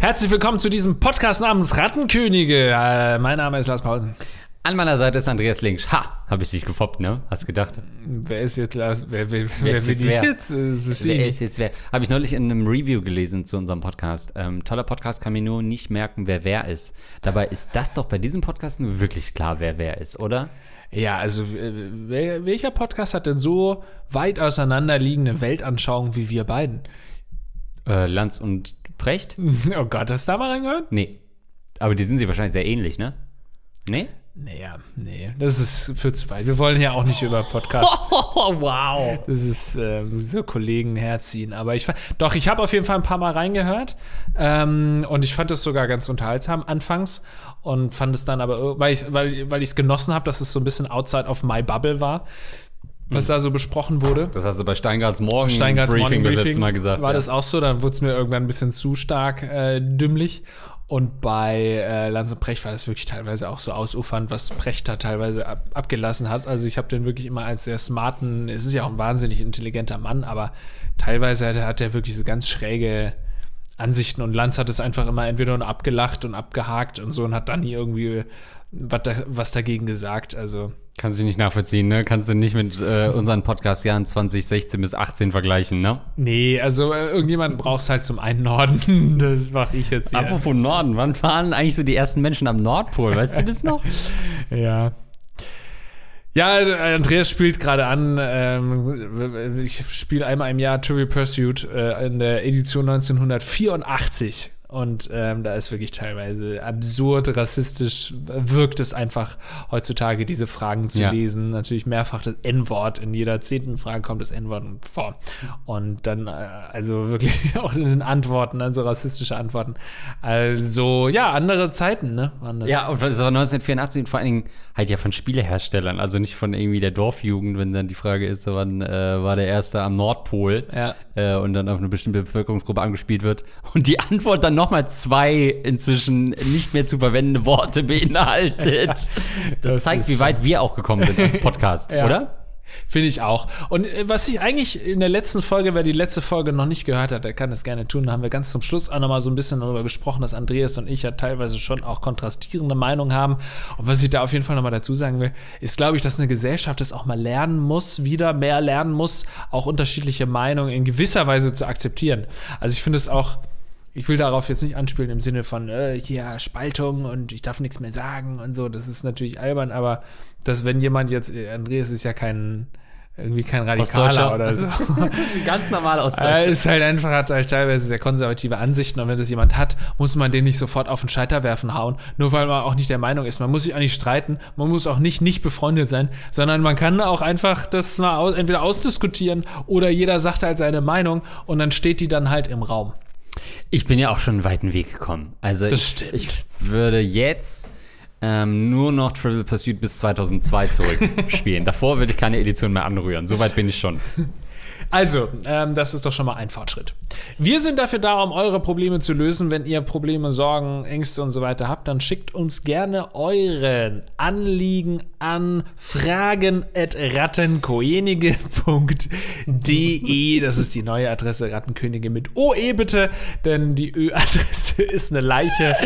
Herzlich willkommen zu diesem Podcast namens Rattenkönige. Äh, mein Name ist Lars Pausen. An meiner Seite ist Andreas Links. Ha, habe ich dich gefoppt, ne? Hast gedacht? Wer ist jetzt Lars? Wer, wer, Wer wer ist will jetzt wer? jetzt? Äh, Wer ist jetzt wer? Habe ich neulich in einem Review gelesen zu unserem Podcast. Ähm, toller Podcast, kann mir nur nicht merken, wer wer ist. Dabei ist das doch bei diesem Podcast nur wirklich klar, wer wer ist, oder? Ja, also welcher Podcast hat denn so weit auseinanderliegende Weltanschauungen wie wir beiden? Äh, Lanz und Precht? Oh Gott, hast du da mal reingehört? Nee. Aber die sind sie wahrscheinlich sehr ähnlich, ne? Nee? Naja, nee, das ist für zu weit. Wir wollen ja auch nicht über Podcasts. Oh, wow. Das ist ähm, so Kollegen herziehen. Aber ich doch, ich habe auf jeden Fall ein paar Mal reingehört ähm, und ich fand es sogar ganz unterhaltsam anfangs und fand es dann aber, weil ich weil, weil es genossen habe, dass es so ein bisschen outside of my bubble war, was da so besprochen wurde. Das hast du bei Steingarts Morgen Steingarts Briefing Morning letzte Mal gesagt. War ja. das auch so? Dann wurde es mir irgendwann ein bisschen zu stark äh, dümmlich. Und bei äh, Lanz und Precht war das wirklich teilweise auch so ausufernd, was Precht da teilweise ab, abgelassen hat. Also ich habe den wirklich immer als sehr smarten, es ist ja auch ein wahnsinnig intelligenter Mann, aber teilweise hat er, wirklich so ganz schräge Ansichten und Lanz hat es einfach immer entweder nur abgelacht und abgehakt und so und hat dann nie irgendwie was, da, was dagegen gesagt. Also Kannst du nicht nachvollziehen, ne? Kannst du nicht mit äh, unseren Podcast-Jahren 2016 bis 18 vergleichen, ne? nee, also äh, irgendjemanden brauchst halt zum Einnorden. Das mache ich jetzt hier. Apropos Norden, wann waren eigentlich so die ersten Menschen am Nordpol? Weißt du das noch? Ja. Ja, Andreas spielt gerade an. Ähm, ich spiele einmal im Jahr Trivial Pursuit äh, in der Edition 1984. Und ähm, da ist wirklich teilweise absurd, rassistisch, wirkt es einfach heutzutage, diese Fragen zu Ja. lesen. Natürlich mehrfach das N-Wort. In jeder zehnten Frage kommt das N-Wort vor. Und dann, äh, also wirklich auch in den Antworten, also rassistische Antworten. Also, ja, andere Zeiten, ne? Waren das. Ja, und das war 1984 und vor allen Dingen halt ja von Spieleherstellern, also nicht von irgendwie der Dorfjugend, wenn dann die Frage ist, wann äh, war der Erste am Nordpol Ja. äh, und dann auf eine bestimmte Bevölkerungsgruppe angespielt wird und die Antwort dann nochmal zwei inzwischen nicht mehr zu verwendende Worte beinhaltet. Das, Das zeigt, wie weit wir auch gekommen sind als Podcast, Ja. oder? Finde ich auch. Und äh, was ich eigentlich in der letzten Folge, wer die letzte Folge noch nicht gehört hat, der kann das gerne tun. Da haben wir ganz zum Schluss auch nochmal so ein bisschen darüber gesprochen, dass Andreas und ich ja teilweise schon auch kontrastierende Meinungen haben. Und was ich da auf jeden Fall nochmal dazu sagen will, ist, glaube ich, dass eine Gesellschaft es auch mal lernen muss, wieder mehr lernen muss, auch unterschiedliche Meinungen in gewisser Weise zu akzeptieren. Also ich finde es auch. Ich will darauf jetzt nicht anspielen im Sinne von äh, hier Spaltung und ich darf nichts mehr sagen und so. Das ist natürlich albern, aber dass wenn jemand jetzt, äh, Andreas ist ja kein irgendwie kein Radikaler oder so. Ganz normal aus Er ist halt einfach, hat halt teilweise sehr konservative Ansichten und wenn das jemand hat, muss man den nicht sofort auf den Scheiterwerfen hauen, nur weil man auch nicht der Meinung ist. Man muss sich auch nicht streiten, man muss auch nicht nicht befreundet sein, sondern man kann auch einfach das mal aus, entweder ausdiskutieren oder jeder sagt halt seine Meinung und dann steht die dann halt im Raum. Ich bin ja auch schon einen weiten Weg gekommen. Also ich, ich würde jetzt ähm, nur noch Trivial Pursuit bis 2002 zurückspielen. Davor würde ich keine Edition mehr anrühren. Soweit bin ich schon. Also, ähm, das ist doch schon mal ein Fortschritt. Wir sind dafür da, um eure Probleme zu lösen. Wenn ihr Probleme, Sorgen, Ängste und so weiter habt, dann schickt uns gerne euren Anliegen an fragen.rattenkoenige.de. Das ist die neue Adresse Rattenkönige mit OE bitte, denn die Ö-Adresse ist eine Leiche.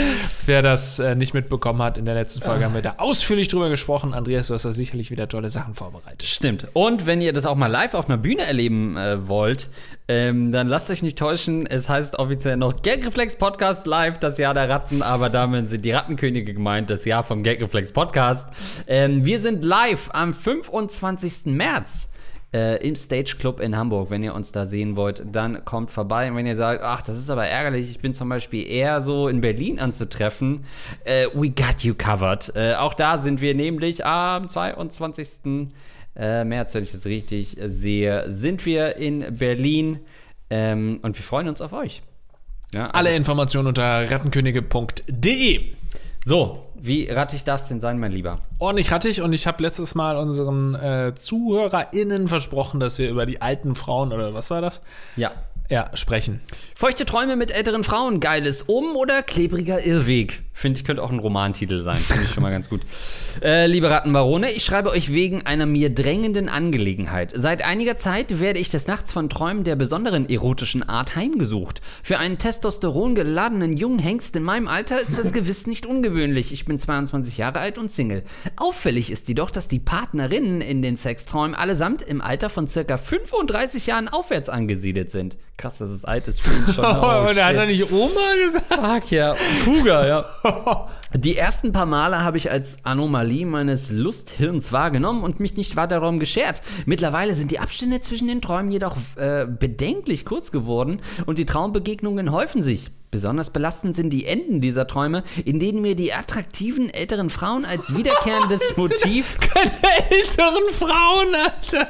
Wer das äh, nicht mitbekommen hat, in der letzten Folge haben wir da ausführlich drüber gesprochen. Andreas, du hast da sicherlich wieder tolle Sachen vorbereitet. Stimmt. Und wenn ihr das auch mal live auf einer Bühne erleben äh, wollt, ähm, dann lasst euch nicht täuschen. Es heißt offiziell noch Gagreflex Podcast Live, das Jahr der Ratten, aber damit sind die Rattenkönige gemeint, das Jahr vom Gagreflex Podcast. Ähm, wir sind live am 25. März. Äh, im Stage Club in Hamburg. Wenn ihr uns da sehen wollt, dann kommt vorbei. Und wenn ihr sagt, ach, das ist aber ärgerlich, ich bin zum Beispiel eher so in Berlin anzutreffen, äh, we got you covered. Äh, auch da sind wir nämlich am 22. Äh, März, wenn ich das richtig sehe, sind wir in Berlin ähm, und wir freuen uns auf euch. Ja, also- Alle Informationen unter rattenkönige.de. So, wie rattig darf es denn sein, mein Lieber? Ordentlich rattig und ich habe letztes Mal unseren äh, ZuhörerInnen versprochen, dass wir über die alten Frauen oder was war das? Ja. Ja, sprechen. Feuchte Träume mit älteren Frauen, geiles Um- oder klebriger Irrweg? Finde ich, könnte auch ein Romantitel sein. Finde ich schon mal ganz gut. Äh, liebe Rattenbarone, ich schreibe euch wegen einer mir drängenden Angelegenheit. Seit einiger Zeit werde ich des Nachts von Träumen der besonderen erotischen Art heimgesucht. Für einen Testosteron geladenen jungen Hengst in meinem Alter ist das gewiss nicht ungewöhnlich. Ich bin 22 Jahre alt und Single. Auffällig ist jedoch, dass die Partnerinnen in den Sexträumen allesamt im Alter von circa 35 Jahren aufwärts angesiedelt sind. Krass, dass es alt ist für ihn schon. Oh, und hat er nicht Oma gesagt? Fuck, ja. Cougar, ja. Die ersten paar Male habe ich als Anomalie meines Lusthirns wahrgenommen und mich nicht weiter darum geschert. Mittlerweile sind die Abstände zwischen den Träumen jedoch äh, bedenklich kurz geworden und die Traumbegegnungen häufen sich. Besonders belastend sind die Enden dieser Träume, in denen mir die attraktiven älteren Frauen als wiederkehrendes Motiv Keine älteren Frauen, Alter.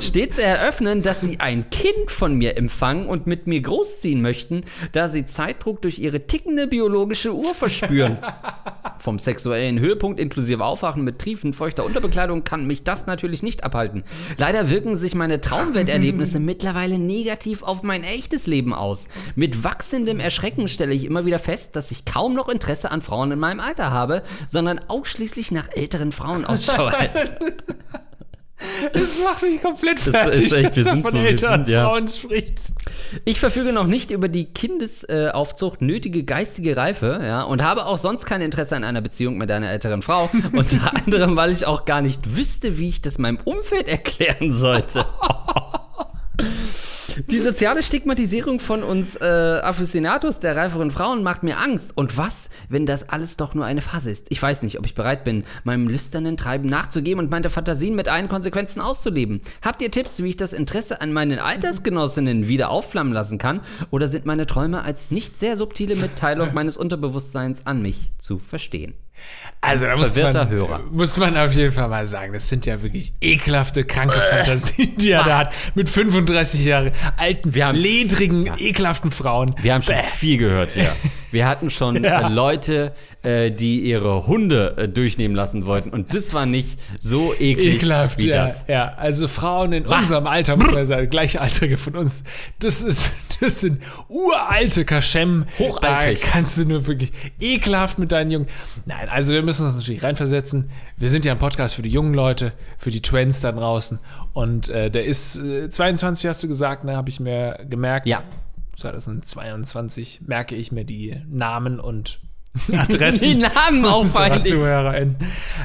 Stets eröffnen, dass sie ein Kind von mir empfangen und mit mir großziehen möchten, da sie Zeitdruck durch ihre tickende biologische Uhr verspüren. Vom sexuellen Höhepunkt inklusive Aufwachen mit triefend feuchter Unterbekleidung kann mich das natürlich nicht abhalten. Leider wirken sich meine Traumwelterlebnisse mittlerweile negativ auf mein echtes Leben aus. Mit wachsendem Erschrecken stelle ich immer wieder fest, dass ich kaum noch Interesse an Frauen in meinem Alter habe, sondern ausschließlich nach älteren Frauen Ausschau halte. Das macht mich komplett ist fertig, echt, wir dass er von so, wir älteren sind, ja. Frauen spricht. Ich verfüge noch nicht über die Kindesaufzucht nötige geistige Reife, ja, und habe auch sonst kein Interesse an einer Beziehung mit einer älteren Frau. Unter anderem, weil ich auch gar nicht wüsste, wie ich das meinem Umfeld erklären sollte. Die soziale Stigmatisierung von uns äh, Aficionados der reiferen Frauen macht mir Angst. Und was, wenn das alles doch nur eine Phase ist? Ich weiß nicht, ob ich bereit bin, meinem lüsternen Treiben nachzugeben und meine Fantasien mit allen Konsequenzen auszuleben. Habt ihr Tipps, wie ich das Interesse an meinen Altersgenossinnen wieder aufflammen lassen kann? Oder sind meine Träume als nicht sehr subtile Mitteilung meines Unterbewusstseins an mich zu verstehen? Also da muss man, Hörer. muss man auf jeden Fall mal sagen, das sind ja wirklich ekelhafte, kranke Fantasien, die er da hat. Mit 35 Jahre alten, Wir haben- ledrigen, ekelhaften Frauen. Wir haben schon Bäh. viel gehört hier. Wir hatten schon Ja. äh, Leute, äh, die ihre Hunde äh, durchnehmen lassen wollten. Und das war nicht so eklig Ekelhaft, wie ja, das. ja. Also Frauen in unserem Alter, muss man sagen, Gleichaltrige von uns, das ist, das sind uralte Kaschem. Hochaltig. Da kannst du nur wirklich ekelhaft mit deinen Jungen. Nein, also wir müssen uns natürlich reinversetzen. Wir sind ja ein Podcast für die jungen Leute, für die Twins da draußen. Und äh, der ist äh, 22, hast du gesagt, ne, habe ich mir gemerkt. Ja. 2022 merke ich mir die Namen und Adressen. Die Namen auffallen.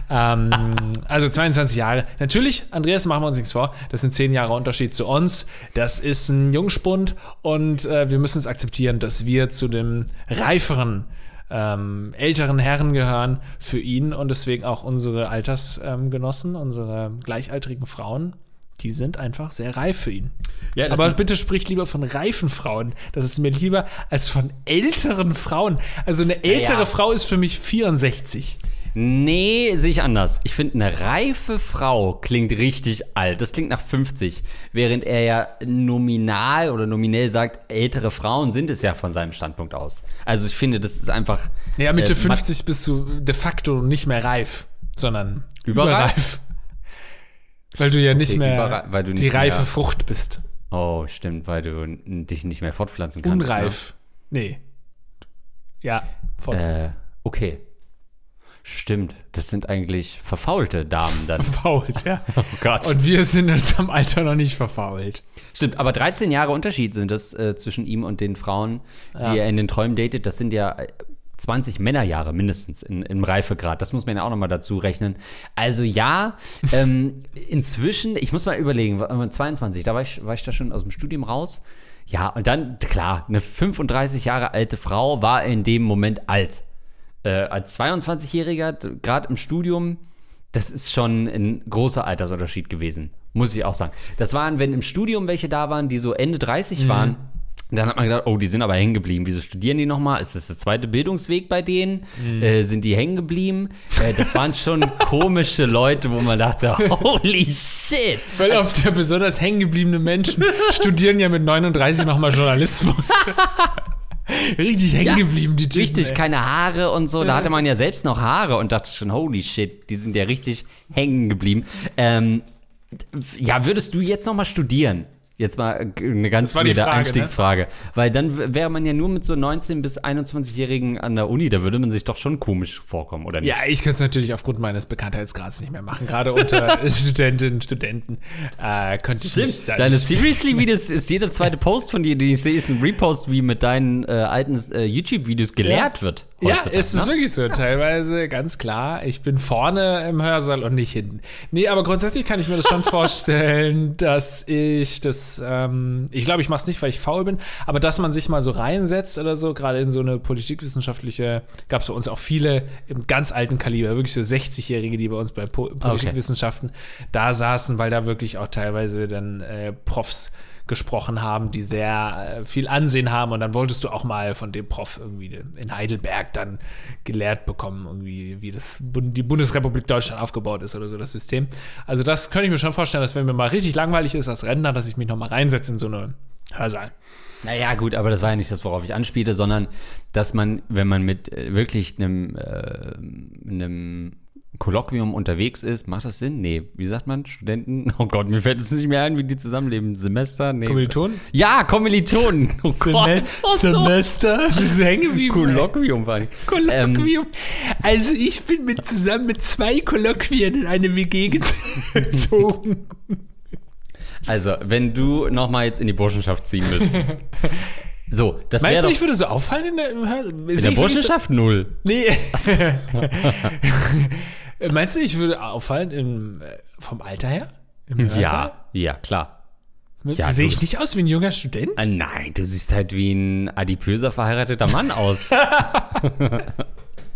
Ähm, also 22 Jahre. Natürlich, Andreas, machen wir uns nichts vor. Das sind 10 Jahre Unterschied zu uns. Das ist ein Jungspund und äh, wir müssen es akzeptieren, dass wir zu dem reiferen, ähm, älteren Herren gehören für ihn und deswegen auch unsere Altersgenossen, unsere gleichaltrigen Frauen. Die sind einfach sehr reif für ihn. Ja, Aber bitte sprich lieber von reifen Frauen. Das ist mir lieber als von älteren Frauen. Also eine ältere ja. Frau ist für mich 64. Nee, sehe ich anders. Ich finde, eine reife Frau klingt richtig alt. Das klingt nach 50. Während er ja nominal oder nominell sagt, ältere Frauen sind es ja von seinem Standpunkt aus. Also ich finde, das ist einfach. Ja, Mitte äh, 50 bist du de facto nicht mehr reif, sondern Überreif. überreif. Weil du ja nicht Okay, mehr weil du die nicht reife mehr- Frucht bist. Oh, stimmt, weil du dich nicht mehr fortpflanzen kannst. Unreif. Nee. Ja, voll. Ne? Äh, okay. Stimmt, das sind eigentlich verfaulte Damen dann. Verfault, ja. Oh Gott. Und wir sind in unserem Alter noch nicht verfault. Stimmt, aber 13 Jahre Unterschied sind das äh, zwischen ihm und den Frauen, die er in den Träumen datet. Das sind ja 20 Männerjahre mindestens in, im Reifegrad. Das muss man ja auch nochmal dazu rechnen. Also ja, ähm, inzwischen, ich muss mal überlegen, war- 22, da war ich, war ich da schon aus dem Studium raus. Ja, und dann, klar, eine 35 Jahre alte Frau war in dem Moment alt. Äh, als 22-Jähriger, gerade im Studium, das ist schon ein großer Altersunterschied gewesen, muss ich auch sagen. Das waren, wenn im Studium welche da waren, die so Ende 30 waren, dann hat man gedacht, oh, die sind aber hängen geblieben. Wieso studieren die nochmal? Ist das der zweite Bildungsweg bei denen? Äh, sind die hängen geblieben? Äh, das waren schon komische Leute, wo man dachte, holy shit. Weil auf der besonders hängen gebliebene Menschen studieren ja mit 39 nochmal Journalismus. Richtig hängen Ja, geblieben, die Typen. Richtig, ey. keine Haare und so. Da hatte man ja selbst noch Haare und dachte schon, holy shit, die sind ja richtig hängen geblieben. Ähm, ja, würdest du jetzt noch mal studieren? Jetzt mal äh, eine ganz Frage, ne? Einstiegsfrage. Weil dann wäre man ja nur mit so 19- bis 21-Jährigen an der Uni, da würde man sich doch schon komisch vorkommen, oder nicht? Ja, ich könnte es natürlich aufgrund meines Bekanntheitsgrads nicht mehr machen. Gerade unter Studentinnen und Studenten äh, könnte ich mich da Deine nicht- Seriously-Videos ist jeder zweite Post von dir, den ich sehe, ist ein Repost, wie mit deinen äh, alten äh, YouTube-Videos gelehrt wird. Ja, es ist ne? wirklich so. Teilweise ganz klar. Ich bin vorne im Hörsaal und nicht hinten. Nee, aber grundsätzlich kann ich mir das schon vorstellen, dass ich das, ähm, ich glaube, ich mache es nicht, weil ich faul bin, aber dass man sich mal so reinsetzt oder so, gerade in so eine politikwissenschaftliche, gab es bei uns auch viele im ganz alten Kaliber, wirklich so 60-Jährige, die bei uns bei po Politikwissenschaften da saßen, weil da wirklich auch teilweise dann äh, Profs gesprochen haben, die sehr äh, viel Ansehen haben und dann wolltest du auch mal von dem Prof irgendwie in Heidelberg dann gelehrt bekommen, irgendwie, wie das die Bundesrepublik Deutschland aufgebaut ist oder so, das System. Also das könnte ich mir schon vorstellen, dass wenn mir mal richtig langweilig ist als Rentner, dass ich mich nochmal reinsetze in so eine Hörsaal. Naja, gut, aber das war ja nicht das, worauf ich anspielte, sondern dass man, wenn man mit äh, wirklich einem, äh, einem Kolloquium unterwegs ist, macht das Sinn? Nee, wie sagt man? Studenten? Oh Gott, mir fällt es nicht mehr ein, wie die zusammenleben. Semester? Nee. Kommilitonen? Ja, Kommilitonen. Oh Gott. Oh, so. Semester? Bist du hängen geblieben? Kolloquium war ich. Ähm, Kolloquium. also ich bin mit, zusammen mit zwei Kolloquien in eine WG gezogen. Also, wenn du noch mal jetzt in die Burschenschaft ziehen müsstest. So, das Meinst du, ich würde so auffallen in der, in der Burschenschaft null. Nee. Meinst du, ich würde auffallen im, äh, vom Alter her? Ja, ja, klar. ja, Sehe ich nicht aus wie ein junger Student? Ah, nein, du siehst halt wie ein adipöser verheirateter Mann aus.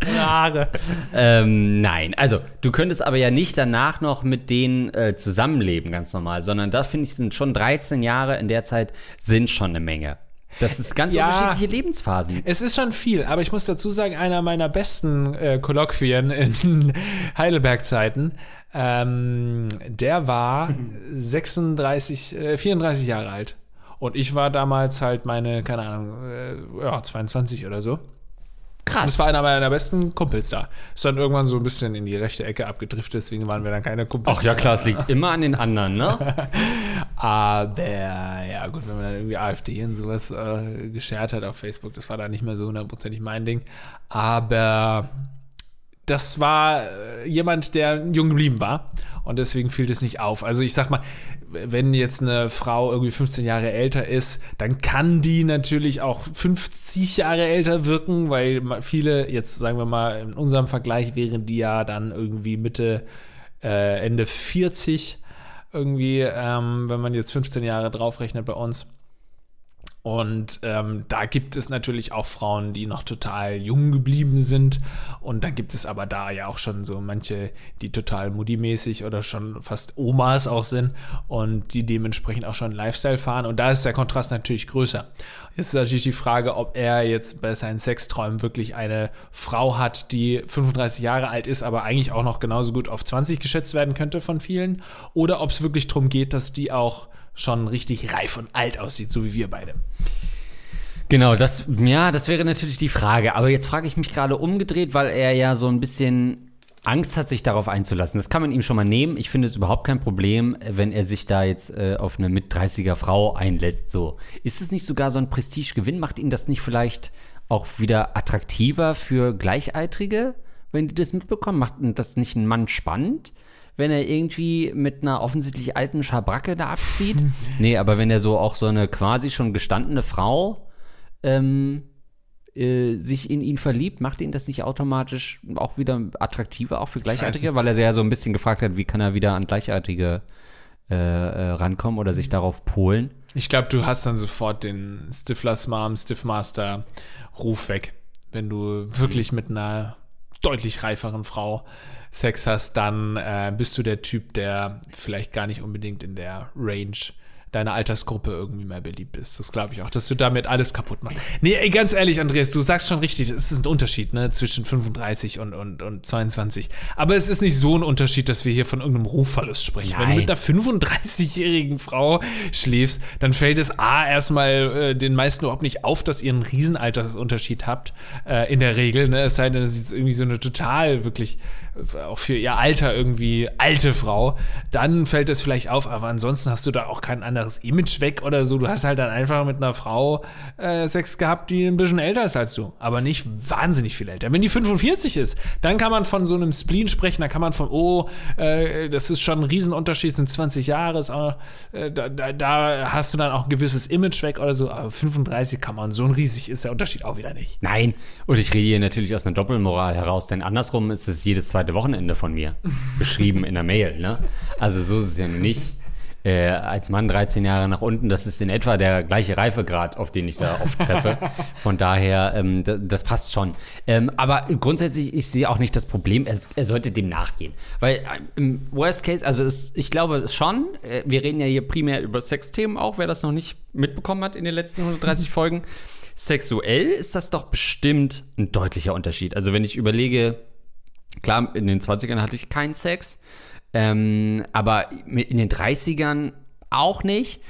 Haare. ähm, nein, also du könntest aber ja nicht danach noch mit denen äh, zusammenleben, ganz normal, sondern da finde ich, sind schon 13 Jahre in der Zeit sind schon eine Menge. Das ist ganz Ja. unterschiedliche Lebensphasen. Es ist schon viel, aber ich muss dazu sagen, einer meiner besten äh, Kolloquien in Heidelberg-Zeiten, ähm, der war 36, äh, 34 Jahre alt. Und ich war damals halt meine, keine Ahnung, äh, ja, 22 oder so. Krass. Das war einer meiner besten Kumpels da. Ist dann irgendwann so ein bisschen in die rechte Ecke abgedriftet, deswegen waren wir dann keine Kumpels. Ach ja, klar, es liegt immer an den anderen, ne? Aber ja, gut, wenn man dann irgendwie AfD und sowas äh, geshared hat auf Facebook, das war dann nicht mehr so hundertprozentig mein Ding. Aber das war äh, jemand, der jung geblieben war und deswegen fiel das nicht auf. Also ich sag mal, wenn jetzt eine Frau irgendwie 15 Jahre älter ist, dann kann die natürlich auch 50 Jahre älter wirken, weil viele, jetzt sagen wir mal, in unserem Vergleich wären die ja dann irgendwie Mitte, äh, Ende 40 irgendwie, ähm, wenn man jetzt 15 Jahre draufrechnet bei uns. Und ähm, da gibt es natürlich auch Frauen, die noch total jung geblieben sind. Und dann gibt es aber da ja auch schon so manche, die total moody-mäßig oder schon fast Omas auch sind und die dementsprechend auch schon Lifestyle fahren. Und da ist der Kontrast natürlich größer. Jetzt ist natürlich die Frage, ob er jetzt bei seinen Sexträumen wirklich eine Frau hat, die 35 Jahre alt ist, aber eigentlich auch noch genauso gut auf 20 geschätzt werden könnte von vielen. Oder ob es wirklich darum geht, dass die auch schon richtig reif und alt aussieht, so wie wir beide. Genau, das, ja, das wäre natürlich die Frage. Aber jetzt frage ich mich gerade umgedreht, weil er ja so ein bisschen Angst hat, sich darauf einzulassen. Das kann man ihm schon mal nehmen. Ich finde es überhaupt kein Problem, wenn er sich da jetzt äh, auf eine mit 30er Frau einlässt. So, ist es nicht sogar so ein Prestigegewinn? Macht ihn das nicht vielleicht auch wieder attraktiver für Gleichaltrige, wenn die das mitbekommen? Macht das nicht einen Mann spannend? Wenn er irgendwie mit einer offensichtlich alten Schabracke da abzieht? nee, aber wenn er so auch so eine quasi schon gestandene Frau ähm, äh, sich in ihn verliebt, macht ihn das nicht automatisch auch wieder attraktiver, auch für Gleichaltrige? Weil er sich ja so ein bisschen gefragt hat, wie kann er wieder an Gleichaltrige äh, äh, rankommen oder sich darauf polen. Ich glaube, du hast dann sofort den Stiflers Mom, Stiffmaster Ruf weg. Wenn du wirklich mit einer deutlich reiferen Frau Sex hast, dann äh, bist du der Typ, der vielleicht gar nicht unbedingt in der Range deiner Altersgruppe irgendwie mehr beliebt ist. Das glaube ich auch, dass du damit alles kaputt machst. Nee, ganz ehrlich, Andreas, du sagst schon richtig, es ist ein Unterschied ne, zwischen 35 und, und, und 22. Aber es ist nicht so ein Unterschied, dass wir hier von irgendeinem Rufverlust sprechen. Wenn du Nein. mit einer 35-jährigen Frau schläfst, dann fällt es A, erstmal äh, den meisten überhaupt nicht auf, dass ihr einen Riesenaltersunterschied habt, äh, in der Regel. Ne? Es sei denn, es ist irgendwie so eine total, wirklich, äh, auch für ihr Alter irgendwie alte Frau. Dann fällt es vielleicht auf, aber ansonsten hast du da auch keinen anderen anderes Image weg oder so. Du hast halt dann einfach mit einer Frau äh, Sex gehabt, die ein bisschen älter ist als du, aber nicht wahnsinnig viel älter. Wenn die 45 ist, dann kann man von so einem Spleen sprechen, dann kann man von, oh, äh, das ist schon ein Riesenunterschied, sind 20 Jahre, ist auch, äh, da, da, da hast du dann auch ein gewisses Image weg oder so, aber 35 kann man, so ein riesig ist der Unterschied auch wieder nicht. Nein, und ich rede hier natürlich aus einer Doppelmoral heraus, denn andersrum ist es jedes zweite Wochenende von mir beschrieben in der Mail. Ne? Also so ist es ja nicht. Äh, als Mann 13 Jahre nach unten, das ist in etwa der gleiche Reifegrad, auf den ich da oft treffe. Von daher, ähm, das, das passt schon. Ähm, aber grundsätzlich, ich sehe auch nicht das Problem, er, er sollte dem nachgehen. Weil äh, im Worst Case, also es, ich glaube schon, äh, wir reden ja hier primär über Sexthemen auch, wer das noch nicht mitbekommen hat in den letzten 130 Folgen. Sexuell ist das doch bestimmt ein deutlicher Unterschied. Also wenn ich überlege, klar, in den 20ern hatte ich keinen Sex, ähm, aber in den 30ern auch nicht.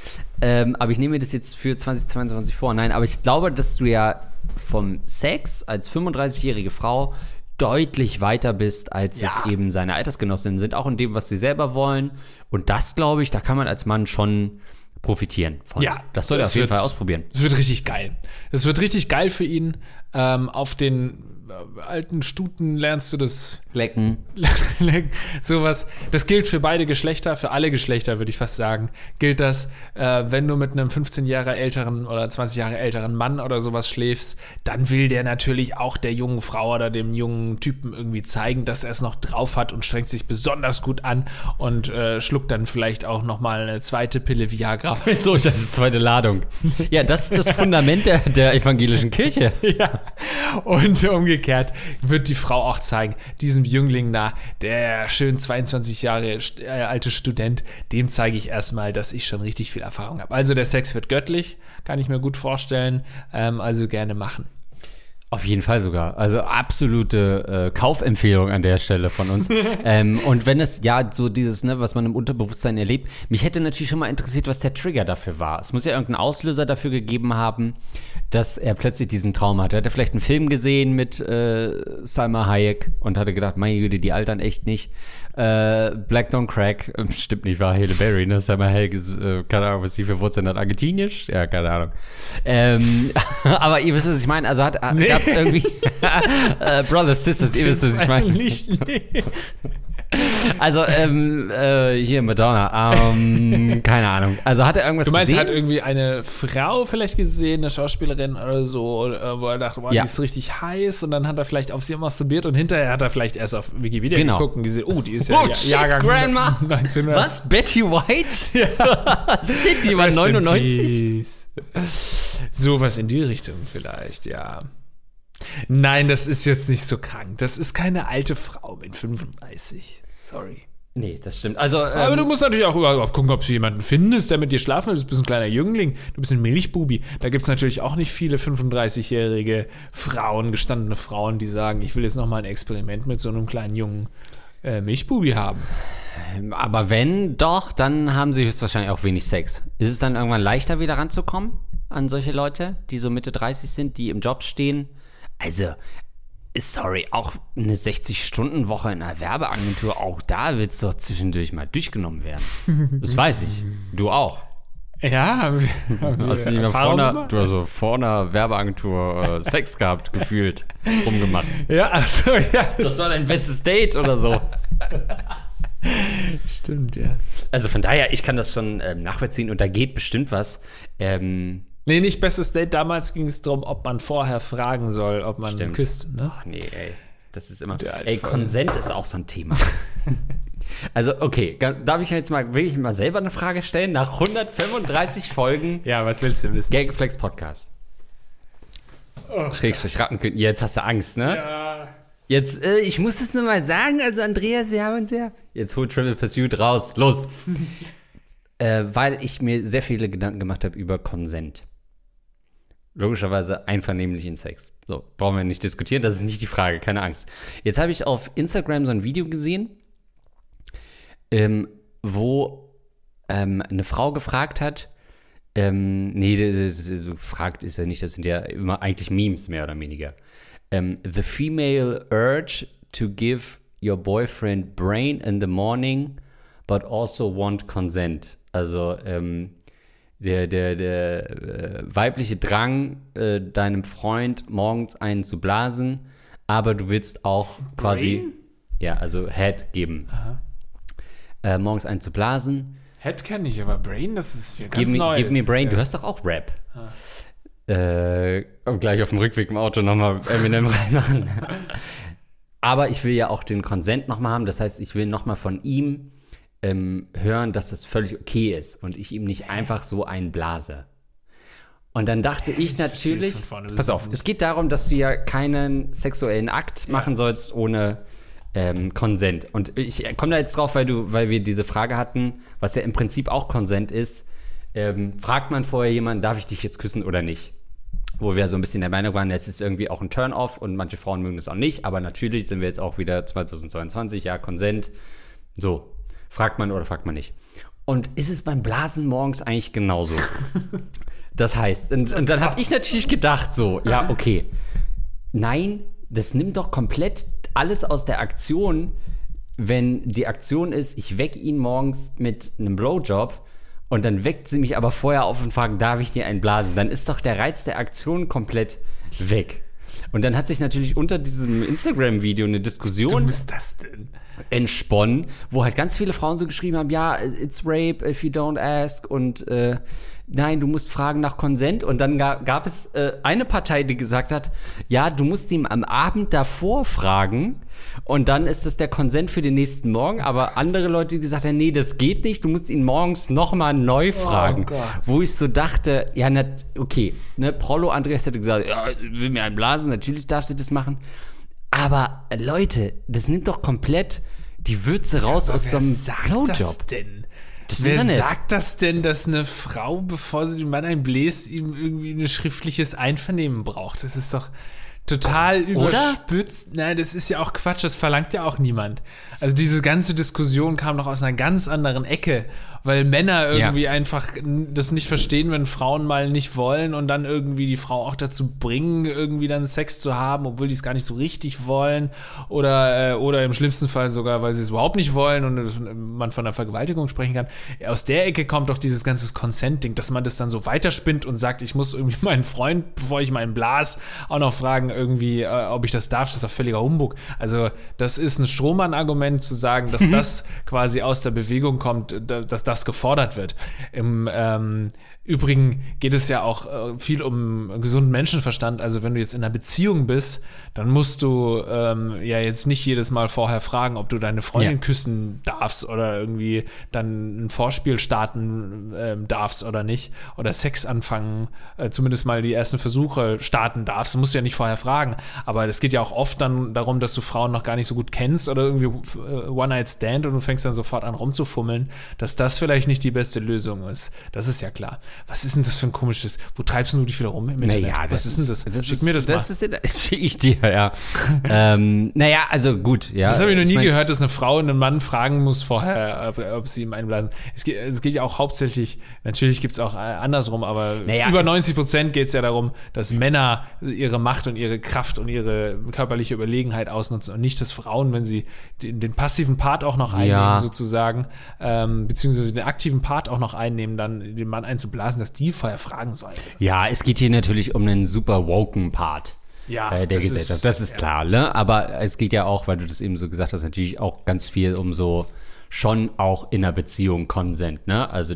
Ähm, aber ich nehme mir das jetzt für 2022 vor. Nein, aber ich glaube, dass du ja vom Sex als 35-jährige Frau deutlich weiter bist, als Ja. es eben seine Altersgenossinnen sind, auch in dem, was sie selber wollen. Und das, glaube ich, da kann man als Mann schon profitieren von. Ja, das soll er auf jeden wird- Fall ausprobieren. Es wird richtig geil. Es wird richtig geil für ihn. Ähm, auf den äh, alten Stuten lernst du das Lecken. sowas. Das gilt für beide Geschlechter, für alle Geschlechter würde ich fast sagen. Gilt das, äh, wenn du mit einem 15 Jahre älteren oder 20 Jahre älteren Mann oder sowas schläfst, dann will der natürlich auch der jungen Frau oder dem jungen Typen irgendwie zeigen, dass er es noch drauf hat und strengt sich besonders gut an und äh, schluckt dann vielleicht auch noch mal eine zweite Pille Viagra. So, das ist die zweite Ladung. Ja, das ist das Fundament der, der evangelischen Kirche. Ja. Und umgekehrt wird die Frau auch zeigen, diesem Jüngling da, der schön 22 Jahre äh, alte Student, dem zeige ich erstmal, dass ich schon richtig viel Erfahrung habe. Also der Sex wird göttlich, kann ich mir gut vorstellen. Ähm, also gerne machen. Auf jeden Fall sogar. Also absolute äh, Kaufempfehlung an der Stelle von uns. ähm, und wenn es ja so dieses, ne, was man im Unterbewusstsein erlebt, mich hätte natürlich schon mal interessiert, was der Trigger dafür war. Es muss ja irgendeinen Auslöser dafür gegeben haben, dass er plötzlich diesen Traum hatte. Hat er vielleicht einen Film gesehen mit äh, Salma Hayek und hatte gedacht, meine Güte, die altern echt nicht. Äh, Black Don't Crack, stimmt nicht, war Halle Berry, ne? Salma Hayek ist, äh, keine Ahnung, was sie für Wurzeln hat, argentinisch? Ja, keine Ahnung. Ähm, aber ihr wisst, was ich meine. Also hat, Nee. gab es irgendwie äh, Brothers, Sisters, ihr wisst, was ich meine. Nicht, nee. Also, ähm, äh, hier Madonna, ähm, keine Ahnung. Also hat er irgendwas Du meinst, gesehen? er hat irgendwie eine Frau vielleicht gesehen, eine Schauspielerin oder so, äh, wo er dachte, boah, Ja. die ist richtig heiß und dann hat er vielleicht auf sie masturbiert und hinterher hat er vielleicht erst auf Wikipedia Genau. geguckt und gesehen, oh, die ist ja Oh, ja- shit, Jahrgang Grandma. 1900. Was? Betty White? Ja. Shit, die war Rest in 99. peace. Sowas in die Richtung vielleicht, ja. Nein, das ist jetzt nicht so krank. Das ist keine alte Frau mit 35. Sorry. Nee, das stimmt. Also, Aber ähm, du musst natürlich auch überhaupt gucken, ob du jemanden findest, der mit dir schlafen will. Du bist ein kleiner Jüngling, du bist ein Milchbubi. Da gibt es natürlich auch nicht viele 35-jährige Frauen, gestandene Frauen, die sagen, ich will jetzt noch mal ein Experiment mit so einem kleinen jungen äh, Milchbubi haben. aber wenn doch, dann haben sie höchstwahrscheinlich auch wenig Sex. Ist es dann irgendwann leichter, wieder ranzukommen an solche Leute, die so Mitte 30 sind, die im Job stehen? Also, sorry, auch eine 60-Stunden-Woche in einer Werbeagentur, auch da wird es doch zwischendurch mal durchgenommen werden. Das weiß ich. Du auch. Ja, Hast du nicht mehr vor einer, du hast so vor einer Werbeagentur äh, Sex gehabt, gefühlt, rumgemacht. Ja, also, ja, Das war dein bestes Date oder so. stimmt, ja. Also von daher, ich kann das schon ähm, nachvollziehen und da geht bestimmt was. Ähm, Nee, nicht bestes Date. Damals ging es darum, ob man vorher fragen soll, ob man Stimmt. küsst. Ne? ach nee, ey. Das ist immer. Ey. Konsent ist auch so ein Thema. also, okay, darf ich jetzt mal wirklich mal selber eine Frage stellen? Nach 135 Folgen Ja, was willst du wissen? Gagflex Podcast. Schrägstrich Rattenkönigin. Jetzt hast du Angst, ne? Ja. Jetzt, äh, ich muss es nur mal sagen, also Andreas, wir haben uns ja. Jetzt holt Trivial Pursuit raus, los. äh, weil ich mir sehr viele Gedanken gemacht habe über Konsent. Logischerweise einvernehmlichen Sex. So, brauchen wir nicht diskutieren, das ist nicht die Frage, keine Angst. Jetzt habe ich auf Instagram so ein Video gesehen, ähm, wo ähm, eine Frau gefragt hat, ähm, nee, das ist, so gefragt ist ja nicht, das sind ja immer eigentlich Memes, mehr oder weniger. Ähm, the female urge to give your boyfriend brain in the morning, but also want consent. Also, ähm, der, der, der äh, weibliche Drang, äh, deinem Freund morgens einen zu blasen, aber du willst auch quasi, Brain? ja, also Head geben. Äh, morgens einen zu blasen. Head kenne ich, aber Brain, das ist für ganz Gib mir, neu. gib mir Brain, ist du ja- hörst doch auch Rap. Äh, und gleich auf dem Rückweg im Auto nochmal Eminem reinmachen. Aber ich will ja auch den Konsent nochmal haben. Das heißt, ich will nochmal von ihm ähm, hören, dass das völlig okay ist und ich ihm nicht einfach so einblase. Und dann dachte ich es natürlich, pass auf, es geht darum, dass du ja keinen sexuellen Akt machen sollst ohne ähm, Konsent. Und ich komme da jetzt drauf, weil du, weil wir diese Frage hatten, was ja im Prinzip auch Konsent ist. Ähm, fragt man vorher jemanden, darf ich dich jetzt küssen oder nicht? Wo wir so ein bisschen der Meinung waren, es ist irgendwie auch ein Turn-off und manche Frauen mögen das auch nicht, aber natürlich sind wir jetzt auch wieder 2022, ja, Konsent. So, fragt man oder fragt man nicht. Und ist es beim Blasen morgens eigentlich genauso? Das heißt, und, und dann habe ich natürlich gedacht, so, ja, okay. Nein, das nimmt doch komplett alles aus der Aktion, wenn die Aktion ist, ich wecke ihn morgens mit einem Blowjob und dann weckt sie mich aber vorher auf und fragt, darf ich dir einen blasen? Dann ist doch der Reiz der Aktion komplett weg. Und dann hat sich natürlich unter diesem Instagram-Video eine Du Diskussion bist das denn? Entsponnen, wo halt ganz viele Frauen so geschrieben haben, ja, it's rape if you don't ask und äh, nein, du musst fragen nach Konsent. Und dann ga, gab es äh, eine Partei, die gesagt hat, ja, du musst ihm am Abend davor fragen und dann ist das der Konsent für den nächsten Morgen, aber andere Leute, die gesagt haben, nee, das geht nicht, du musst ihn morgens nochmal neu fragen, Gott. wo ich so dachte, ja, nat, okay, ne, Prollo Andreas hätte gesagt, ja, will mir einen blasen, natürlich darf sie das machen, aber Leute, das nimmt doch komplett die Würze raus aus so Wer einem sagt Blowjob. das denn? Das Wer Internet. sagt das denn, dass eine Frau, bevor sie den Mann einbläst, ihm irgendwie ein schriftliches Einvernehmen braucht? Das ist doch total überspitzt. Nein, das ist ja auch Quatsch, das verlangt ja auch niemand. Also diese ganze Diskussion kam doch aus einer ganz anderen Ecke, weil Männer irgendwie Ja. einfach das nicht verstehen, wenn Frauen mal nicht wollen und dann irgendwie die Frau auch dazu bringen, irgendwie dann Sex zu haben, obwohl die es gar nicht so richtig wollen oder, äh, oder im schlimmsten Fall sogar, weil sie es überhaupt nicht wollen und man von einer Vergewaltigung sprechen kann. Aus der Ecke kommt doch dieses ganze Consent-Ding, dass man das dann so weiterspinnt und sagt, ich muss irgendwie meinen Freund, bevor ich meinen Blas, auch noch fragen irgendwie, äh, ob ich das darf. Das ist doch völliger Humbug. Also das ist ein Strohmann-Argument zu sagen, dass das quasi aus der Bewegung kommt, da- dass das gefordert wird. Im ähm, Übrigen geht es ja auch äh, viel um gesunden Menschenverstand. Also wenn du jetzt in einer Beziehung bist, dann musst du ähm, ja jetzt nicht jedes Mal vorher fragen, ob du deine Freundin Ja. küssen darfst oder irgendwie dann ein Vorspiel starten ähm, darfst oder nicht oder Sex anfangen, äh, zumindest mal die ersten Versuche starten darfst. Du musst ja nicht vorher fragen. Aber es geht ja auch oft dann darum, dass du Frauen noch gar nicht so gut kennst oder irgendwie äh, One-Night-Stand und du fängst dann sofort an rumzufummeln, dass das vielleicht nicht die beste Lösung ist. Das ist ja klar. Was ist denn das für ein komisches? Wo treibst du dich wieder rum im Internet? Naja, Was ist denn das? Schick ist, mir das, das mal. Ist, schick ich dir, ja. ähm, naja, also gut, ja. Das habe ich noch nie mein, gehört, dass eine Frau einen Mann fragen muss vorher, ob, ob sie ihm einblasen. Es geht, es geht ja auch hauptsächlich, natürlich gibt es auch äh, andersrum, aber Naja, über es- 90 Prozent geht es ja darum, dass Männer ihre Macht und ihre Kraft und ihre körperliche Überlegenheit ausnutzen und nicht, dass Frauen, wenn sie den, den passiven Part auch noch einnehmen, Ja. sozusagen, ähm, beziehungsweise den aktiven Part auch noch einnehmen, dann den Mann einzublasen, dass die vorher fragen sollen. Also, Ja, es geht hier natürlich um einen super woken Part. Ja, äh, der das Gesellschaft. ist- das ist ja. klar, ne? Aber es geht ja auch, weil du das eben so gesagt hast, natürlich auch ganz viel um so schon auch in einer Beziehung Konsent, ne? Also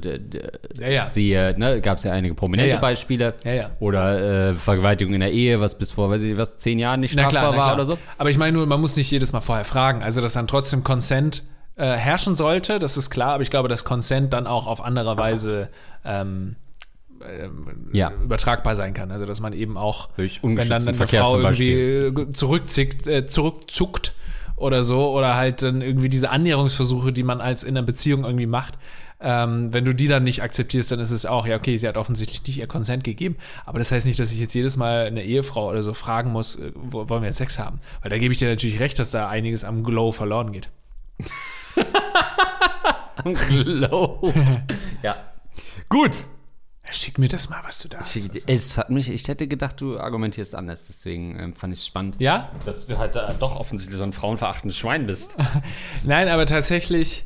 Ja, ja. siehe, ne, gab es ja einige prominente Ja. Beispiele. Ja, ja. Oder äh, Vergewaltigung in der Ehe, was bis vor, weiß ich, was, zehn Jahren nicht Na strafbar klar, na war klar. oder so. Aber ich meine nur, man muss nicht jedes Mal vorher fragen. Also, dass dann trotzdem Consent äh, herrschen sollte, das ist klar. Aber ich glaube, dass Consent dann auch auf andere Weise ähm, ähm, Ja. übertragbar sein kann. Also, dass man eben auch, Durch wenn dann ungeschützten eine Verkehr Frau irgendwie äh, zurückzickt, äh, zurückzuckt oder so, oder halt dann irgendwie diese Annäherungsversuche, die man als in einer Beziehung irgendwie macht, ähm, wenn du die dann nicht akzeptierst, dann ist es auch, ja, okay, sie hat offensichtlich nicht ihr Consent gegeben. Aber das heißt nicht, dass ich jetzt jedes Mal eine Ehefrau oder so fragen muss, äh, wo, wollen wir jetzt Sex haben? Weil da gebe ich dir natürlich recht, dass da einiges am Glow verloren geht. Glow. ja. Gut. Schick mir das mal, was du da hast. Es hat mich, ich hätte gedacht, du argumentierst anders, deswegen ähm, fand ich es spannend. Ja? Dass du halt da doch offensichtlich so ein frauenverachtendes Schwein bist. Nein, aber tatsächlich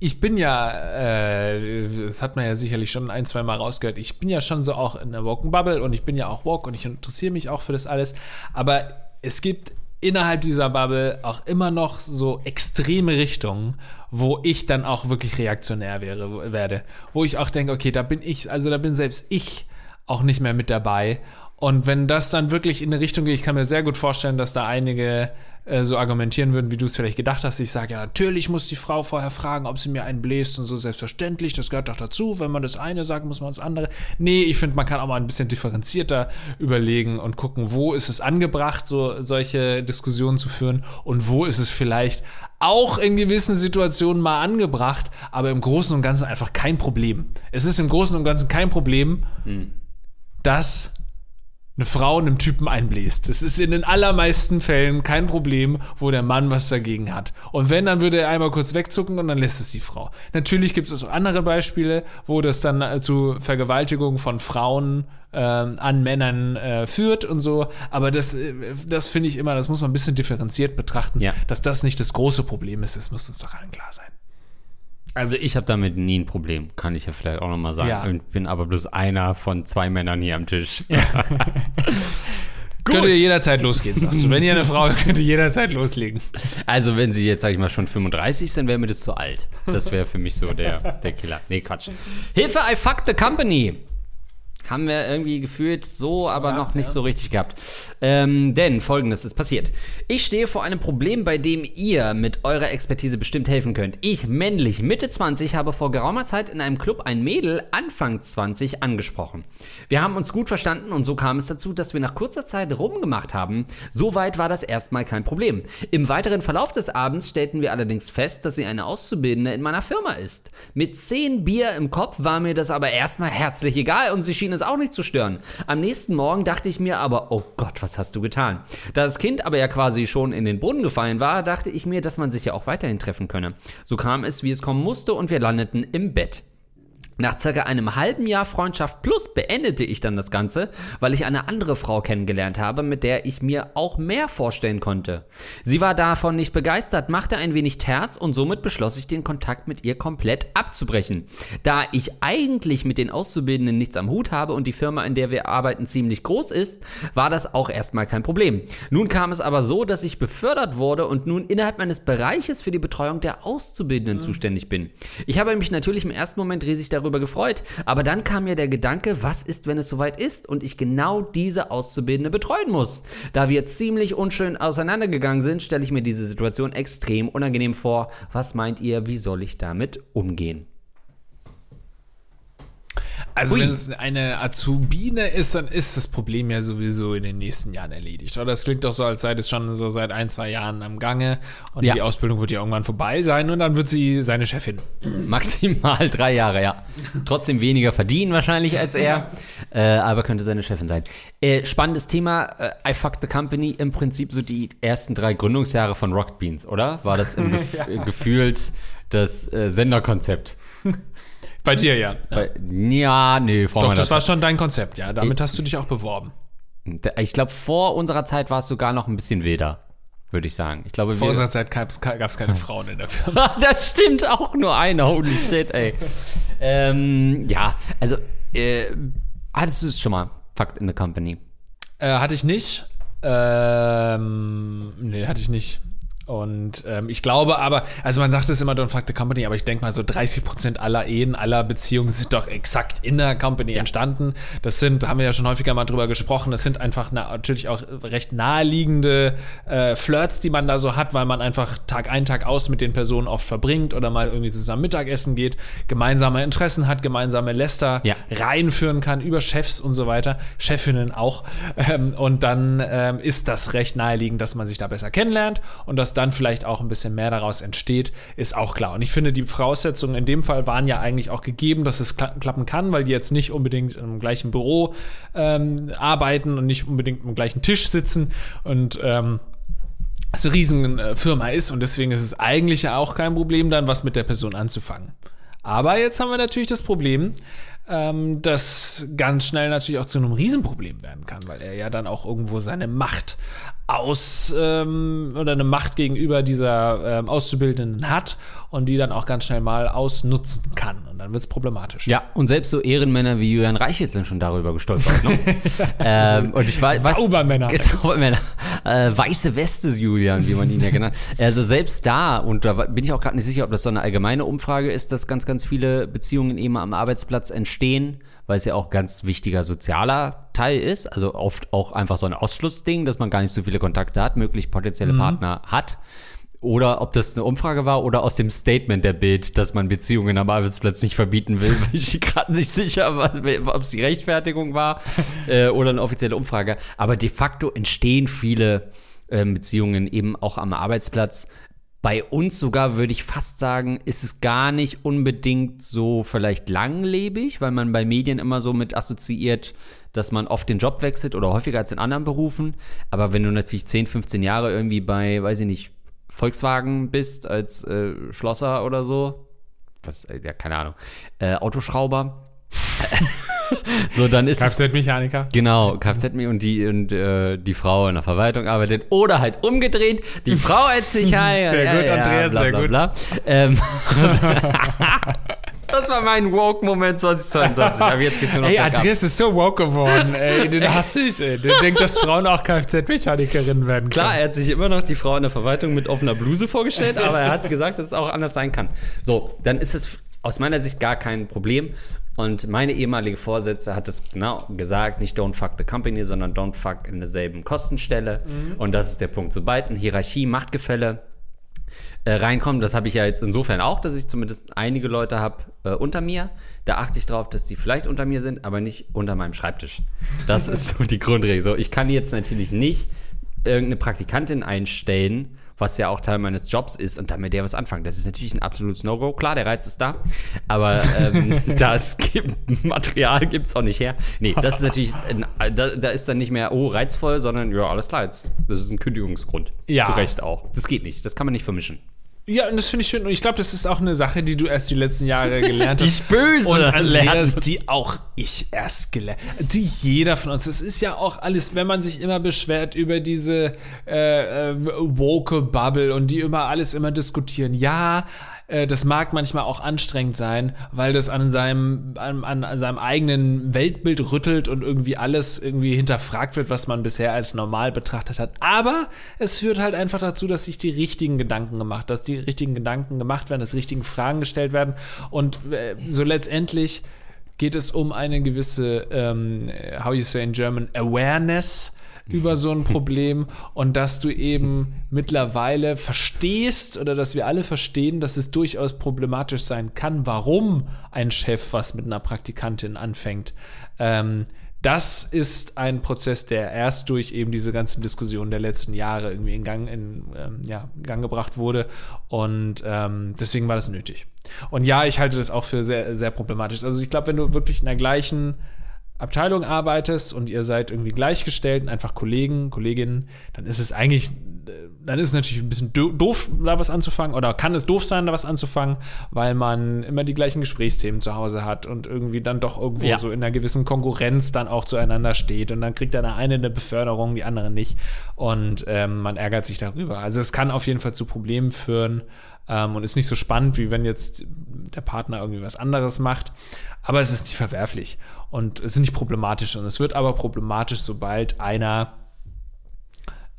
ich bin ja, äh, das hat man ja sicherlich schon ein, zwei Mal rausgehört, ich bin ja schon so auch in der Woken Bubble und ich bin ja auch woke und ich interessiere mich auch für das alles. Aber es gibt innerhalb dieser Bubble auch immer noch so extreme Richtungen, wo ich dann auch wirklich reaktionär wäre, werde. Wo ich auch denke, okay, da bin ich, also da bin selbst ich auch nicht mehr mit dabei. Und wenn das dann wirklich in eine Richtung geht, ich kann mir sehr gut vorstellen, dass da einige äh, so argumentieren würden, wie du es vielleicht gedacht hast. Ich sage ja, natürlich muss die Frau vorher fragen, ob sie mir einen bläst und so selbstverständlich. Das gehört doch dazu. Wenn man das eine sagt, muss man das andere. Nee, ich finde, man kann auch mal ein bisschen differenzierter überlegen und gucken, wo ist es angebracht, so solche Diskussionen zu führen und wo ist es vielleicht auch in gewissen Situationen mal angebracht, aber im Großen und Ganzen einfach kein Problem. Es ist im Großen und Ganzen kein Problem, hm. dass eine Frau einem Typen einbläst. Das ist in den allermeisten Fällen kein Problem, wo der Mann was dagegen hat. Und wenn, dann würde er einmal kurz wegzucken und dann lässt es die Frau. Natürlich gibt es auch andere Beispiele, wo das dann zu Vergewaltigung von Frauen äh, an Männern äh, führt und so. Aber das, äh, das finde ich immer, das muss man ein bisschen differenziert betrachten, ja. dass das nicht das große Problem ist. Das muss uns doch allen klar sein. Also ich habe damit nie ein Problem, kann ich ja vielleicht auch nochmal sagen. Ja. Ich bin aber bloß einer von zwei Männern hier am Tisch. Ja. Könnte jederzeit losgehen, sagst du. Wenn ihr eine Frau könnte jederzeit loslegen. Also, wenn sie jetzt, sag ich mal, schon 35 sind, wäre mir das zu alt. Das wäre für mich so der, der Killer. Nee, Quatsch. Hilfe, I fucked the company haben wir irgendwie gefühlt so, aber ja, noch nicht ja. so richtig gehabt. Ähm, denn folgendes ist passiert. Ich stehe vor einem Problem, bei dem ihr mit eurer Expertise bestimmt helfen könnt. Ich, männlich, Mitte 20, habe vor geraumer Zeit in einem Club ein Mädel, Anfang 20, angesprochen. Wir haben uns gut verstanden und so kam es dazu, dass wir nach kurzer Zeit rumgemacht haben. Soweit war das erstmal kein Problem. Im weiteren Verlauf des Abends stellten wir allerdings fest, dass sie eine Auszubildende in meiner Firma ist. Mit 10 Bier im Kopf war mir das aber erstmal herzlich egal und sie schien es es auch nicht zu stören. Am nächsten Morgen dachte ich mir aber, oh Gott, was hast du getan? Da das Kind aber ja quasi schon in den Boden gefallen war, dachte ich mir, dass man sich ja auch weiterhin treffen könne. So kam es, wie es kommen musste und wir landeten im Bett. Nach circa einem halben Jahr Freundschaft plus beendete ich dann das Ganze, weil ich eine andere Frau kennengelernt habe, mit der ich mir auch mehr vorstellen konnte. Sie war davon nicht begeistert, machte ein wenig Terz und somit beschloss ich den Kontakt mit ihr komplett abzubrechen. Da ich eigentlich mit den Auszubildenden nichts am Hut habe und die Firma, in der wir arbeiten, ziemlich groß ist, war das auch erstmal kein Problem. Nun kam es aber so, dass ich befördert wurde und nun innerhalb meines Bereiches für die Betreuung der Auszubildenden mhm. zuständig bin. Ich habe mich natürlich im ersten Moment riesig darüber darüber gefreut. Aber dann kam mir der Gedanke, was ist, wenn es soweit ist und ich genau diese Auszubildende betreuen muss? Da wir ziemlich unschön auseinandergegangen sind, stelle ich mir diese Situation extrem unangenehm vor. Was meint ihr, wie soll ich damit umgehen? Also Ui. wenn es eine Azubine ist, dann ist das Problem ja sowieso in den nächsten Jahren erledigt. Oder das klingt doch so, als sei es schon so seit ein, zwei Jahren am Gange und ja. die Ausbildung wird ja irgendwann vorbei sein und dann wird sie seine Chefin. Maximal drei Jahre, ja. Trotzdem weniger verdienen wahrscheinlich als er, äh, aber könnte seine Chefin sein. Äh, spannendes Thema, äh, I Fucked the Company, im Prinzip so die ersten drei Gründungsjahre von Rocket Beans, oder? War das Gef ja. gefühlt das äh, Senderkonzept? Bei dir ja. Bei, ja, nee, vor Doch, das war schon dein Konzept, ja. Damit ich, hast du dich auch beworben. Ich glaube, vor unserer Zeit war es sogar noch ein bisschen wilder, würde ich sagen. Ich glaube, vor unserer Zeit gab es keine Frauen in der Firma. das stimmt auch nur eine. Holy shit, ey. ähm, ja, also, äh, hattest du es schon mal? Fakt in the Company. Äh, hatte ich nicht. Ähm, nee, hatte ich nicht. Und ähm, ich glaube aber, also man sagt es immer Don't Fuck the Company, aber ich denke mal so 30 Prozent aller Ehen, aller Beziehungen sind doch exakt in der Company ja. entstanden. Das sind, haben wir ja schon häufiger mal drüber gesprochen, das sind einfach na, natürlich auch recht naheliegende äh, Flirts, die man da so hat, weil man einfach Tag ein, Tag aus mit den Personen oft verbringt oder mal irgendwie zusammen Mittagessen geht, gemeinsame Interessen hat, gemeinsame Läster ja. reinführen kann über Chefs und so weiter, Chefinnen auch. Ähm, und dann ähm, ist das recht naheliegend, dass man sich da besser kennenlernt und dass dann vielleicht auch ein bisschen mehr daraus entsteht, ist auch klar. Und ich finde, die Voraussetzungen in dem Fall waren ja eigentlich auch gegeben, dass es klappen kann, weil die jetzt nicht unbedingt im gleichen Büro ähm, arbeiten und nicht unbedingt am gleichen Tisch sitzen und ähm, eine riesen äh, Firma ist und deswegen ist es eigentlich ja auch kein Problem, dann was mit der Person anzufangen. Aber jetzt haben wir natürlich das Problem, ähm, das ganz schnell natürlich auch zu einem Riesenproblem werden kann, weil er ja dann auch irgendwo seine Macht aus ähm, oder eine Macht gegenüber dieser ähm, Auszubildenden hat und die dann auch ganz schnell mal ausnutzen kann. Und dann wird es problematisch. Ja, und selbst so Ehrenmänner wie Julian Reichelt sind schon darüber gestolpert. Ne? ähm, und ich weiß, Saubermänner. Saubermänner. Äh, weiße Weste, Julian, wie man ihn ja genannt hat. Also selbst da, und da bin ich auch gerade nicht sicher, ob das so eine allgemeine Umfrage ist, dass ganz, ganz viele Beziehungen eben am Arbeitsplatz entstehen, weil es ja auch ganz wichtiger sozialer Teil ist. Also oft auch einfach so ein Ausschlussding, dass man gar nicht so viele Kontakte hat, möglich potenzielle mhm. Partner hat. Oder ob das eine Umfrage war oder aus dem Statement der Bild, dass man Beziehungen am Arbeitsplatz nicht verbieten will. Bin ich gerade nicht sicher, ob es die Rechtfertigung war äh, oder eine offizielle Umfrage. Aber de facto entstehen viele äh, Beziehungen eben auch am Arbeitsplatz. Bei uns sogar würde ich fast sagen, ist es gar nicht unbedingt so vielleicht langlebig, weil man bei Medien immer so mit assoziiert, dass man oft den Job wechselt oder häufiger als in anderen Berufen. Aber wenn du natürlich 10, 15 Jahre irgendwie bei, weiß ich nicht, Volkswagen bist als äh, Schlosser oder so, was, äh, ja, keine Ahnung, äh, Autoschrauber. so, dann ist Kfz-Mechaniker. Genau, Kfz-Mechaniker und die und äh, die Frau in der Verwaltung arbeitet oder halt umgedreht, die Frau als Sicherheit. Sehr ja, gut, ja, Andreas, bla, sehr bla, gut. Bla. Ähm, das war mein Woke-Moment 2022. Aber jetzt geht's nur noch Ey. Andreas ist so woke geworden, ey. Den hasse ich, ey. Der denkt, dass Frauen auch Kfz-Mechanikerinnen werden Klar, können. er hat sich immer noch die Frau in der Verwaltung mit offener Bluse vorgestellt, aber er hat gesagt, dass es auch anders sein kann. So, dann ist es aus meiner Sicht gar kein Problem. Und meine ehemalige Vorsitzende hat es genau gesagt, nicht don't fuck the company, sondern don't fuck in derselben Kostenstelle. Und das ist der Punkt. Sobald ein Hierarchie, Machtgefälle äh, reinkommen, das habe ich ja jetzt insofern auch, dass ich zumindest einige Leute habe äh, unter mir. Da achte ich drauf, dass die vielleicht unter mir sind, aber nicht unter meinem Schreibtisch. Das ist so die Grundregel. So, ich kann jetzt natürlich nicht irgendeine Praktikantin einstellen, was ja auch Teil meines Jobs ist und dann mit der was anfangen. Das ist natürlich ein absolutes No-Go. Klar, der Reiz ist da, aber ähm, das gibt, Material gibt es auch nicht her. Nee, das ist natürlich, ein, da, da ist dann nicht mehr, oh, reizvoll, sondern ja, alles klar, jetzt, das ist ein Kündigungsgrund. Ja. Zu Recht auch. Das geht nicht, das kann man nicht vermischen. Ja, und das finde ich schön. Und ich glaube, das ist auch eine Sache, die du erst die letzten Jahre gelernt Die hast. böse Und Andreas, lernen. die auch ich erst gelernt. Die jeder von uns. Das ist ja auch alles, wenn man sich immer beschwert über diese äh, äh, woke Bubble und die immer alles immer diskutieren. Ja, äh, das mag manchmal auch anstrengend sein, weil das an seinem, an, an seinem eigenen Weltbild rüttelt und irgendwie alles irgendwie hinterfragt wird, was man bisher als normal betrachtet hat. Aber es führt halt einfach dazu, dass sich die richtigen Gedanken gemacht, dass die richtigen Gedanken gemacht werden, dass richtigen Fragen gestellt werden und äh, so letztendlich geht es um eine gewisse, ähm, how you say in German, Awareness über so ein Problem und dass du eben mittlerweile verstehst oder dass wir alle verstehen, dass es durchaus problematisch sein kann, warum ein Chef was mit einer Praktikantin anfängt. Ähm, das ist ein Prozess, der erst durch eben diese ganzen Diskussionen der letzten Jahre irgendwie in Gang, in, ähm, ja, in Gang gebracht wurde. Und ähm, deswegen war das nötig. Und ja, ich halte das auch für sehr, sehr problematisch. Also ich glaube, wenn du wirklich in der gleichen Abteilung arbeitest und ihr seid irgendwie gleichgestellt und einfach Kollegen, Kolleginnen, dann ist es eigentlich, dann ist es natürlich ein bisschen do- doof, da was anzufangen oder kann es doof sein, da was anzufangen, weil man immer die gleichen Gesprächsthemen zu Hause hat und irgendwie dann doch irgendwo Ja. so in einer gewissen Konkurrenz dann auch zueinander steht und dann kriegt der eine eine Beförderung, die andere nicht und ähm, man ärgert sich darüber. Also es kann auf jeden Fall zu Problemen führen ähm, und ist nicht so spannend, wie wenn jetzt der Partner irgendwie was anderes macht. Aber es ist nicht verwerflich und es ist nicht problematisch. Und es wird aber problematisch, sobald einer.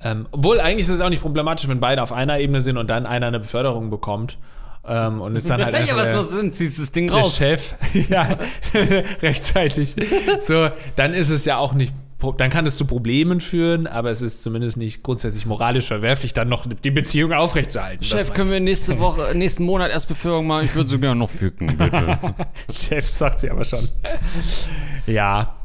Ähm, obwohl eigentlich ist es auch nicht problematisch, wenn beide auf einer Ebene sind und dann einer eine Beförderung bekommt. Ähm, und ist dann halt ja, was, was sind? Ziehst das Ding der raus. Chef, ja, rechtzeitig. So, dann ist es ja auch nicht, dann kann es zu Problemen führen, aber es ist zumindest nicht grundsätzlich moralisch verwerflich, dann noch die Beziehung aufrechtzuerhalten. Chef, können wir nächste Woche, nächsten Monat erst Beförderung machen? Ich würde so gerne noch fügen, bitte. Chef sagt sie aber schon. Ja,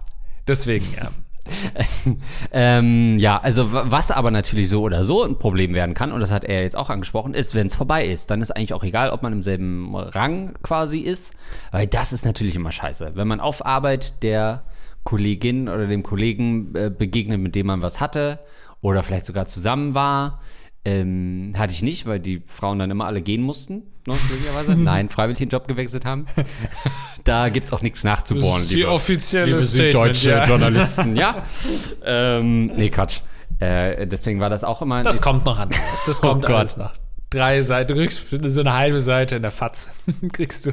deswegen, ja. ähm, ja, also wa- was aber natürlich so oder so ein Problem werden kann, und das hat er jetzt auch angesprochen, ist, wenn es vorbei ist, dann ist eigentlich auch egal, ob man im selben Rang quasi ist, weil das ist natürlich immer scheiße. Wenn man auf Arbeit der Kollegin oder dem Kollegen äh, begegnet, mit dem man was hatte oder vielleicht sogar zusammen war, ähm, hatte ich nicht, weil die Frauen dann immer alle gehen mussten, ne, möglicherweise. Nein, freiwillig den Job gewechselt haben. da gibt es auch nichts nachzubohren. Das ist die liebe- offizielle liebe Statement, süddeutsche ja. Journalisten, ja. ähm, nee, Quatsch. Äh, deswegen war das auch immer. Das kommt noch an. Das kommt Oh alles noch. drei Seiten, du kriegst so eine halbe Seite in der Fatz. kriegst du.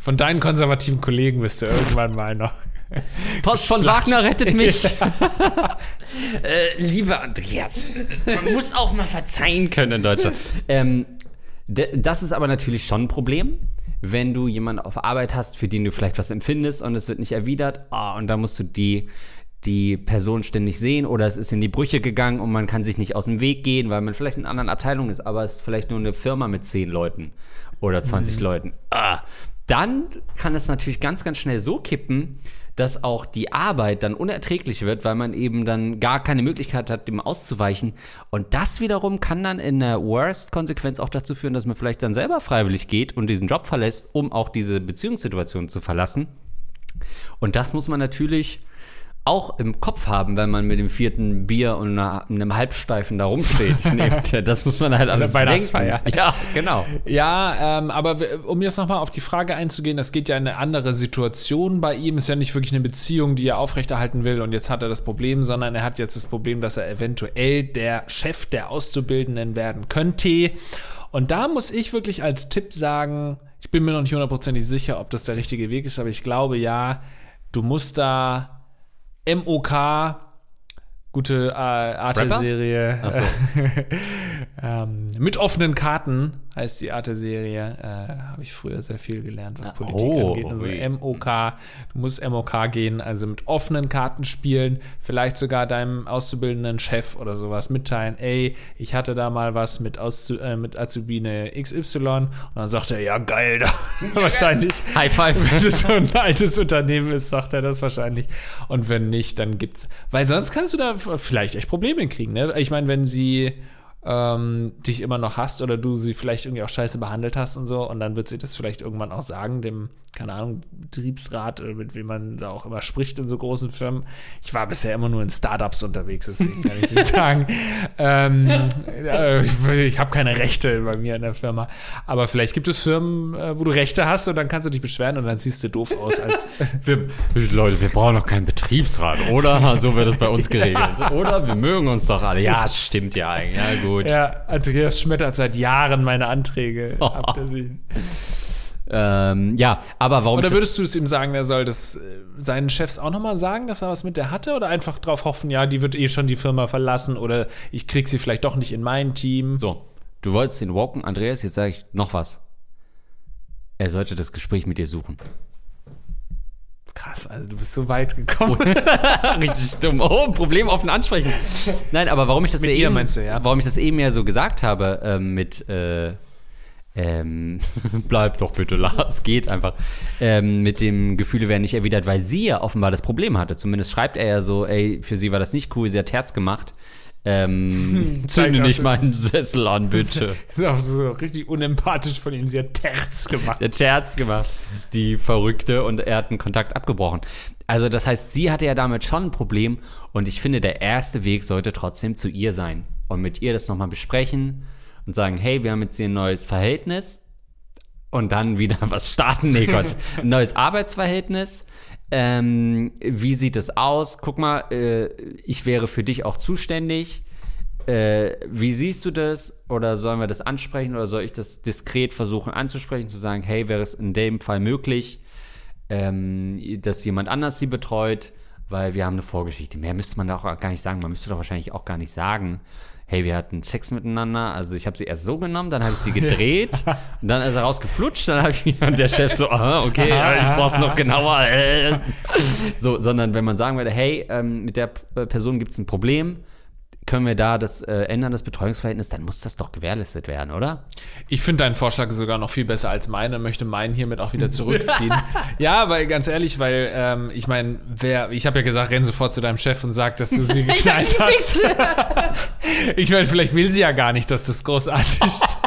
Von deinen konservativen Kollegen bist du irgendwann mal noch. Post von Wagner rettet mich. äh, lieber Andreas, man muss auch mal verzeihen können in Deutschland. Ähm, das ist aber natürlich schon ein Problem, wenn du jemanden auf Arbeit hast, für den du vielleicht was empfindest und es wird nicht erwidert. Oh, und da musst du die, die Person ständig sehen oder es ist in die Brüche gegangen und man kann sich nicht aus dem Weg gehen, weil man vielleicht in einer anderen Abteilung ist, aber es ist vielleicht nur eine Firma mit 10 Leuten oder 20 mhm. Leuten. Ah, dann kann es natürlich ganz, ganz schnell so kippen, dass auch die Arbeit dann unerträglich wird, weil man eben dann gar keine Möglichkeit hat, dem auszuweichen. Und das wiederum kann dann in der Worst-Konsequenz auch dazu führen, dass man vielleicht dann selber freiwillig geht und diesen Job verlässt, um auch diese Beziehungssituation zu verlassen. Und das muss man natürlich auch im Kopf haben, wenn man mit dem vierten Bier und einer, einem Halbsteifen da rumsteht. das muss man halt alles bedenken. Ja, genau. Ja, ähm, aber um jetzt nochmal auf die Frage einzugehen, das geht ja in eine andere Situation bei ihm. Ist ja nicht wirklich eine Beziehung, die er aufrechterhalten will und jetzt hat er das Problem, sondern er hat jetzt das Problem, dass er eventuell der Chef der Auszubildenden werden könnte. Und da muss ich wirklich als Tipp sagen, ich bin mir noch nicht hundertprozentig sicher, ob das der richtige Weg ist, aber ich glaube ja, du musst da MOK, gute äh, Arte-Serie. So. ähm, mit offenen Karten heißt die Arte-Serie. Äh, Habe ich früher sehr viel gelernt, was Politik oh, angeht. Also MOK, du musst MOK gehen, also mit offenen Karten spielen, vielleicht sogar deinem auszubildenden Chef oder sowas mitteilen, ey, ich hatte da mal was mit, Auszu äh, mit Azubine XY und dann sagt er, ja geil, da wahrscheinlich. High five. Wenn es so ein altes Unternehmen ist, sagt er das wahrscheinlich. Und wenn nicht, dann gibt's, weil sonst kannst du da vielleicht echt Probleme kriegen, ne? Ich meine, wenn sie ähm, dich immer noch hasst oder du sie vielleicht irgendwie auch scheiße behandelt hast und so. Und dann wird sie das vielleicht irgendwann auch sagen, dem, keine Ahnung, Betriebsrat oder mit wem man da auch immer spricht in so großen Firmen. Ich war bisher immer nur in Startups unterwegs, deswegen kann ich nicht sagen. Ähm, äh, ich, ich habe keine Rechte bei mir in der Firma. Aber vielleicht gibt es Firmen, äh, wo du Rechte hast und dann kannst du dich beschweren und dann siehst du doof aus als. wir, Leute, wir brauchen noch keinen Betriebsrat, oder? So wird es bei uns geregelt. Oder wir mögen uns doch alle. Ja, stimmt ja eigentlich. Ja, gut gut. Ja, Andreas schmettert seit Jahren meine Anträge oh. Ähm, ja, aber warum. Oder würdest du es ihm sagen, er soll das äh, seinen Chefs auch nochmal sagen, dass er was mit der hatte? Oder einfach drauf hoffen, ja, die wird eh schon die Firma verlassen oder ich krieg sie vielleicht doch nicht in mein Team? So, du wolltest den walken, Andreas, jetzt sage ich noch was. Er sollte das Gespräch mit dir suchen. Krass, also du bist so weit gekommen. Richtig dumm. Oh, Problem offen ansprechen. Nein, aber warum ich das mit eben, meinst du, ja? warum ich das eben ja so gesagt habe, ähm, mit äh, ähm, bleib doch bitte, Lars, geht einfach. Ähm, mit dem Gefühle werden nicht erwidert, weil sie ja offenbar das Problem hatte. Zumindest schreibt er ja so, ey, für sie war das nicht cool, sie hat Herz gemacht. Ähm, zünde nicht meinen Sessel an, bitte. Das ist auch so richtig unempathisch von ihm. Sie hat Terz gemacht. Sie hat Terz gemacht. Die Verrückte und er hat einen Kontakt abgebrochen. Also, das heißt, sie hatte ja damit schon ein Problem und ich finde, der erste Weg sollte trotzdem zu ihr sein und mit ihr das nochmal besprechen und sagen: Hey, wir haben jetzt hier ein neues Verhältnis und dann wieder was starten. Nee, Gott, ein neues Arbeitsverhältnis. Ähm, wie sieht es aus? Guck mal, äh, ich wäre für dich auch zuständig. Äh, wie siehst du das? Oder sollen wir das ansprechen? Oder soll ich das diskret versuchen anzusprechen, zu sagen, hey, wäre es in dem Fall möglich, ähm, dass jemand anders sie betreut? Weil wir haben eine Vorgeschichte. Mehr müsste man da auch gar nicht sagen. Man müsste doch wahrscheinlich auch gar nicht sagen, hey, wir hatten Sex miteinander. Also ich habe sie erst so genommen, dann habe ich sie gedreht und dann ist er rausgeflutscht, dann habe ich und der Chef so, aha, okay, ich brauch's noch genauer. Äh. So, sondern wenn man sagen würde, hey, ähm, mit der Person gibt es ein Problem, können wir da das äh, ändern, das Betreuungsverhältnis, dann muss das doch gewährleistet werden, oder? Ich finde deinen Vorschlag sogar noch viel besser als meinen und möchte meinen hiermit auch wieder zurückziehen. ja, weil ganz ehrlich, weil ähm, ich meine, wer, ich habe ja gesagt, renn sofort zu deinem Chef und sag, dass du sie geknallt hast. ich meine, vielleicht will sie ja gar nicht, dass das großartig ist.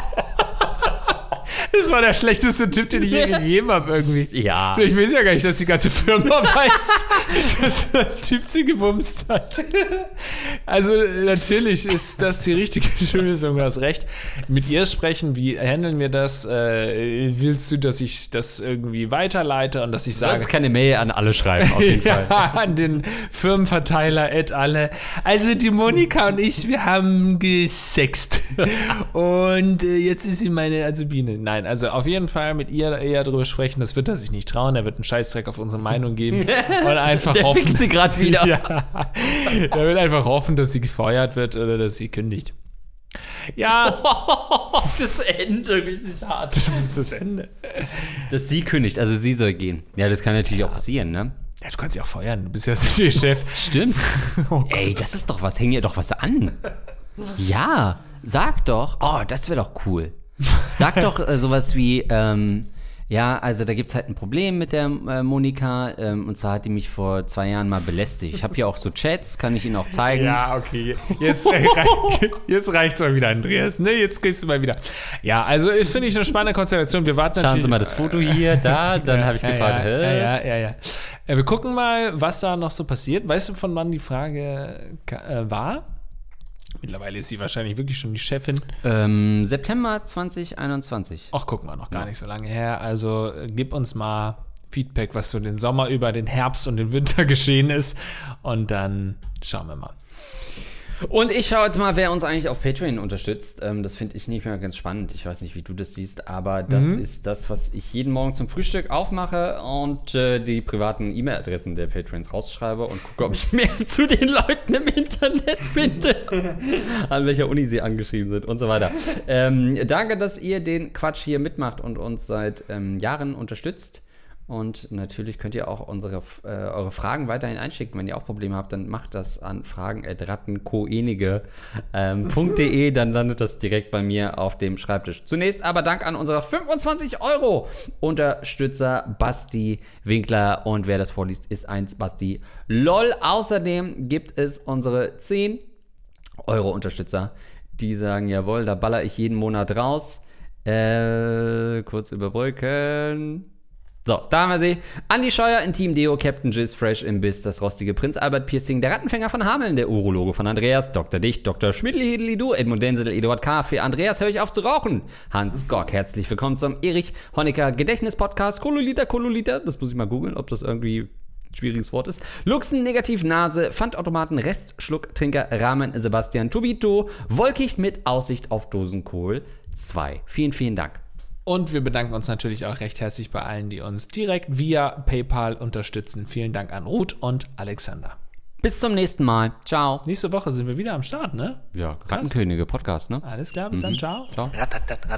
Das war der schlechteste Tipp, den ich je gegeben habe irgendwie. Ja. Ich weiß ja gar nicht, dass die ganze Firma weiß, dass der Typ sie gebumst hat. Also natürlich ist das die richtige Lösung, du hast recht. Mit ihr sprechen, wie handeln wir das? Äh, willst du, dass ich das irgendwie weiterleite und dass ich Du sage... sollst keine Mail an alle schreiben, auf jeden Fall. Ja, an den Firmenverteiler et alle. Also die Monika und ich, wir haben gesext. Und äh, jetzt ist sie meine Azubine. Nein, also auf jeden Fall mit ihr eher drüber sprechen. Das wird er sich nicht trauen. Er wird einen Scheißdreck auf unsere Meinung geben. Und einfach Der hoffen. fickt sie gerade wieder. Ja. Er wird einfach hoffen, dass sie gefeuert wird oder dass sie kündigt. Ja, das Ende richtig hart. das ist das Ende. Dass sie kündigt, also sie soll gehen. Ja, das kann natürlich auch passieren, ne? Ja, du kannst sie auch feuern. Du bist ja der Chef. Stimmt. Oh Ey, das ist doch was. Häng ihr doch was an. Ja, sag doch. Oh, das wäre doch cool. Sag doch äh, sowas wie, ähm, ja, also da gibt es halt ein Problem mit der äh, Monika. Ähm, und zwar hat die mich vor zwei Jahren mal belästigt. Ich habe hier auch so Chats, kann ich Ihnen auch zeigen. Ja, okay. Jetzt, äh, rei jetzt reicht's mal wieder, Andreas. Ne, jetzt gehst du mal wieder. Ja, also ist, finde ich, eine spannende Konstellation. Wir warten Schauen. Sie mal das Foto hier, da. Dann habe ich ja, gefragt, ja, hä? ja, ja, ja, ja. Äh, wir gucken mal, was da noch so passiert. Weißt du, von wann die Frage äh, war? Mittlerweile ist sie wahrscheinlich wirklich schon die Chefin. Ähm, September 2021. Ach, gucken wir noch gar nicht so lange her. Also äh, gib uns mal Feedback, was so den Sommer über den Herbst und den Winter geschehen ist. Und dann schauen wir mal. Und ich schaue jetzt mal, wer uns eigentlich auf Patreon unterstützt. Ähm, das finde ich nicht mehr ganz spannend. Ich weiß nicht, wie du das siehst, aber das ist das, was ich jeden Morgen zum Frühstück aufmache und äh, die privaten E-Mail-Adressen der Patrons rausschreibe und gucke, ob ich mehr zu den Leuten im Internet finde, an welcher Uni sie angeschrieben sind und so weiter. Ähm, danke, dass ihr den Quatsch hier mitmacht und uns seit ähm, Jahren unterstützt. Und natürlich könnt ihr auch unsere, äh, eure Fragen weiterhin einschicken. Wenn ihr auch Probleme habt, dann macht das an fragen.rattenkoenige.de. Ähm, dann landet das direkt bei mir auf dem Schreibtisch. Zunächst aber Dank an unsere 25 Euro Unterstützer Basti Winkler. Und wer das vorliest, ist eins Basti LOL. Außerdem gibt es unsere 10 Euro Unterstützer, die sagen, jawohl, da baller ich jeden Monat raus. Äh, kurz überbrücken. So, da haben wir sie. Andi Scheuer in Team Deo, Captain Jizz, Fresh im Biss, das rostige Prinz Albert Piercing, der Rattenfänger von Hameln, der Urologe von Andreas, Dr. Dicht, Dr. Schmidli Du, Edmund Denzel, Eduard K. Für Andreas höre ich auf zu rauchen. Hans Gork, herzlich willkommen zum Erich Honecker Gedächtnis-Podcast. Kololiter, Kololiter, das muss ich mal googeln, ob das irgendwie ein schwieriges Wort ist. Luxen, Negativ, Nase, Pfandautomaten, Restschlucktrinker, Rahmen, Sebastian, Tubito, Wolkicht mit Aussicht auf Dosenkohl 2. Vielen, vielen Dank. Und wir bedanken uns natürlich auch recht herzlich bei allen, die uns direkt via PayPal unterstützen. Vielen Dank an Ruth und Alexander. Bis zum nächsten Mal. Ciao. Nächste Woche sind wir wieder am Start, ne? Ja, Rattenkönige Podcast, ne? Alles klar, bis dann, ciao. Ciao. Rattenkönige